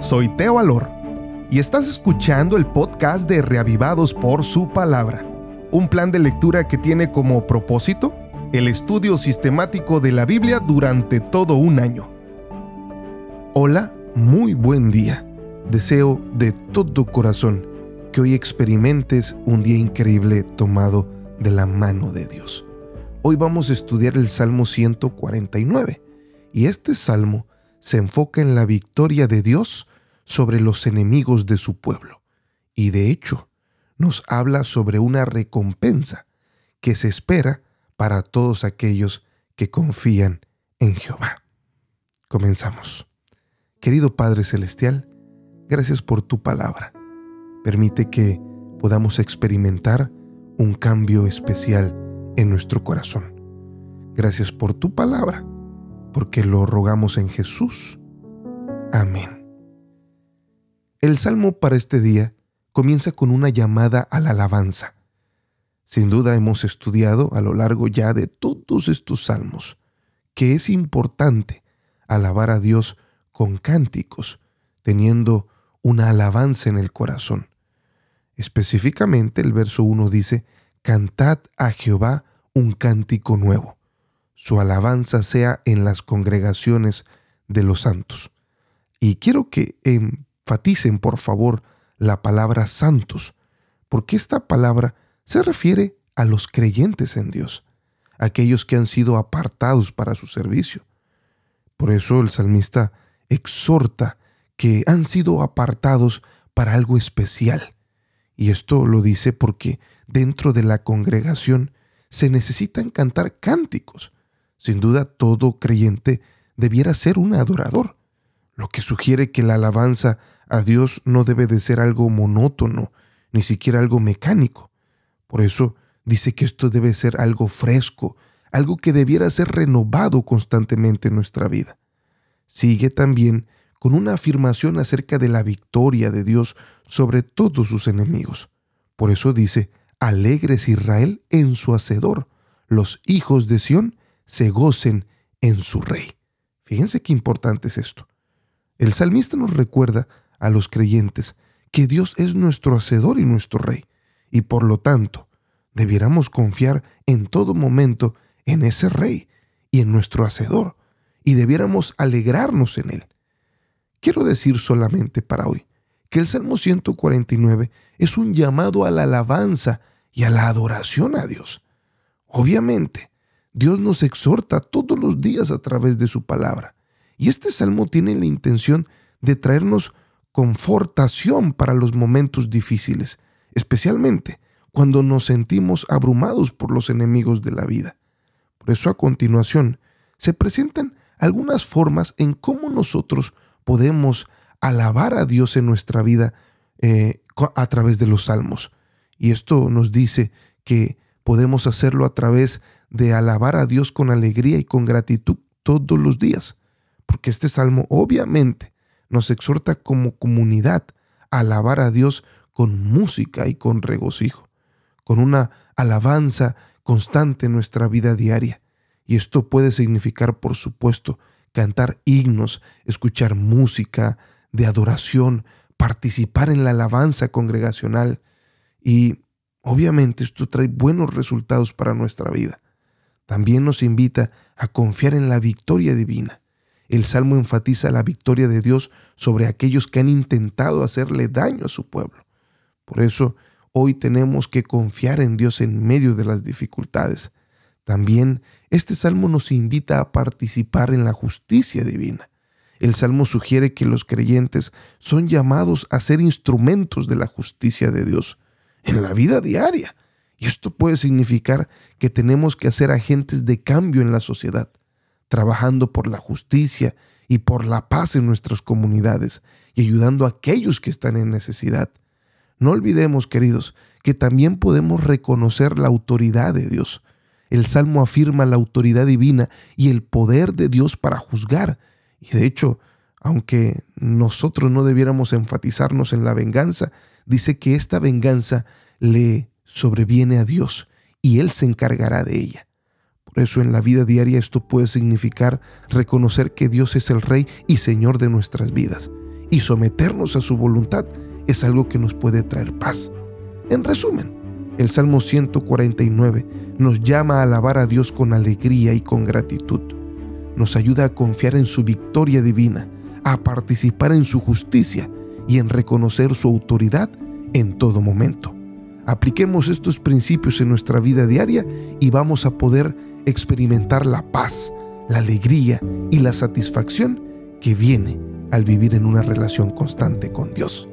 soy Teo Alor y estás escuchando el podcast de Reavivados por su palabra, un plan de lectura que tiene como propósito el estudio sistemático de la Biblia durante todo un año. Hola, muy buen día. Deseo de todo corazón que hoy experimentes un día increíble tomado de la mano de Dios. Hoy vamos a estudiar el Salmo 149 y este salmo se enfoca en la victoria de Dios sobre los enemigos de su pueblo. Y de hecho, nos habla sobre una recompensa que se espera para todos aquellos que confían en Jehová. Comenzamos. Querido Padre Celestial, gracias por tu palabra. Permite que podamos experimentar un cambio especial en nuestro corazón. Gracias por tu palabra porque lo rogamos en Jesús. Amén. El salmo para este día comienza con una llamada a la alabanza. Sin duda hemos estudiado a lo largo ya de todos estos salmos que es importante alabar a Dios con cánticos, teniendo una alabanza en el corazón. Específicamente el verso 1 dice, Cantad a Jehová un cántico nuevo su alabanza sea en las congregaciones de los santos. Y quiero que enfaticen, por favor, la palabra santos, porque esta palabra se refiere a los creyentes en Dios, aquellos que han sido apartados para su servicio. Por eso el salmista exhorta que han sido apartados para algo especial. Y esto lo dice porque dentro de la congregación se necesitan cantar cánticos, sin duda todo creyente debiera ser un adorador, lo que sugiere que la alabanza a Dios no debe de ser algo monótono, ni siquiera algo mecánico. Por eso dice que esto debe ser algo fresco, algo que debiera ser renovado constantemente en nuestra vida. Sigue también con una afirmación acerca de la victoria de Dios sobre todos sus enemigos. Por eso dice, alegres Israel en su hacedor, los hijos de Sión se gocen en su rey. Fíjense qué importante es esto. El salmista nos recuerda a los creyentes que Dios es nuestro hacedor y nuestro rey, y por lo tanto debiéramos confiar en todo momento en ese rey y en nuestro hacedor, y debiéramos alegrarnos en él. Quiero decir solamente para hoy que el Salmo 149 es un llamado a la alabanza y a la adoración a Dios. Obviamente, Dios nos exhorta todos los días a través de su palabra. Y este salmo tiene la intención de traernos confortación para los momentos difíciles, especialmente cuando nos sentimos abrumados por los enemigos de la vida. Por eso a continuación se presentan algunas formas en cómo nosotros podemos alabar a Dios en nuestra vida eh, a través de los salmos. Y esto nos dice que podemos hacerlo a través de alabar a Dios con alegría y con gratitud todos los días, porque este salmo obviamente nos exhorta como comunidad a alabar a Dios con música y con regocijo, con una alabanza constante en nuestra vida diaria. Y esto puede significar, por supuesto, cantar himnos, escuchar música de adoración, participar en la alabanza congregacional. Y obviamente esto trae buenos resultados para nuestra vida también nos invita a confiar en la victoria divina. El Salmo enfatiza la victoria de Dios sobre aquellos que han intentado hacerle daño a su pueblo. Por eso, hoy tenemos que confiar en Dios en medio de las dificultades. También este Salmo nos invita a participar en la justicia divina. El Salmo sugiere que los creyentes son llamados a ser instrumentos de la justicia de Dios en la vida diaria y esto puede significar que tenemos que ser agentes de cambio en la sociedad, trabajando por la justicia y por la paz en nuestras comunidades y ayudando a aquellos que están en necesidad. No olvidemos, queridos, que también podemos reconocer la autoridad de Dios. El Salmo afirma la autoridad divina y el poder de Dios para juzgar. Y de hecho, aunque nosotros no debiéramos enfatizarnos en la venganza, dice que esta venganza le sobreviene a Dios y Él se encargará de ella. Por eso en la vida diaria esto puede significar reconocer que Dios es el Rey y Señor de nuestras vidas y someternos a su voluntad es algo que nos puede traer paz. En resumen, el Salmo 149 nos llama a alabar a Dios con alegría y con gratitud. Nos ayuda a confiar en su victoria divina, a participar en su justicia y en reconocer su autoridad en todo momento. Apliquemos estos principios en nuestra vida diaria y vamos a poder experimentar la paz, la alegría y la satisfacción que viene al vivir en una relación constante con Dios.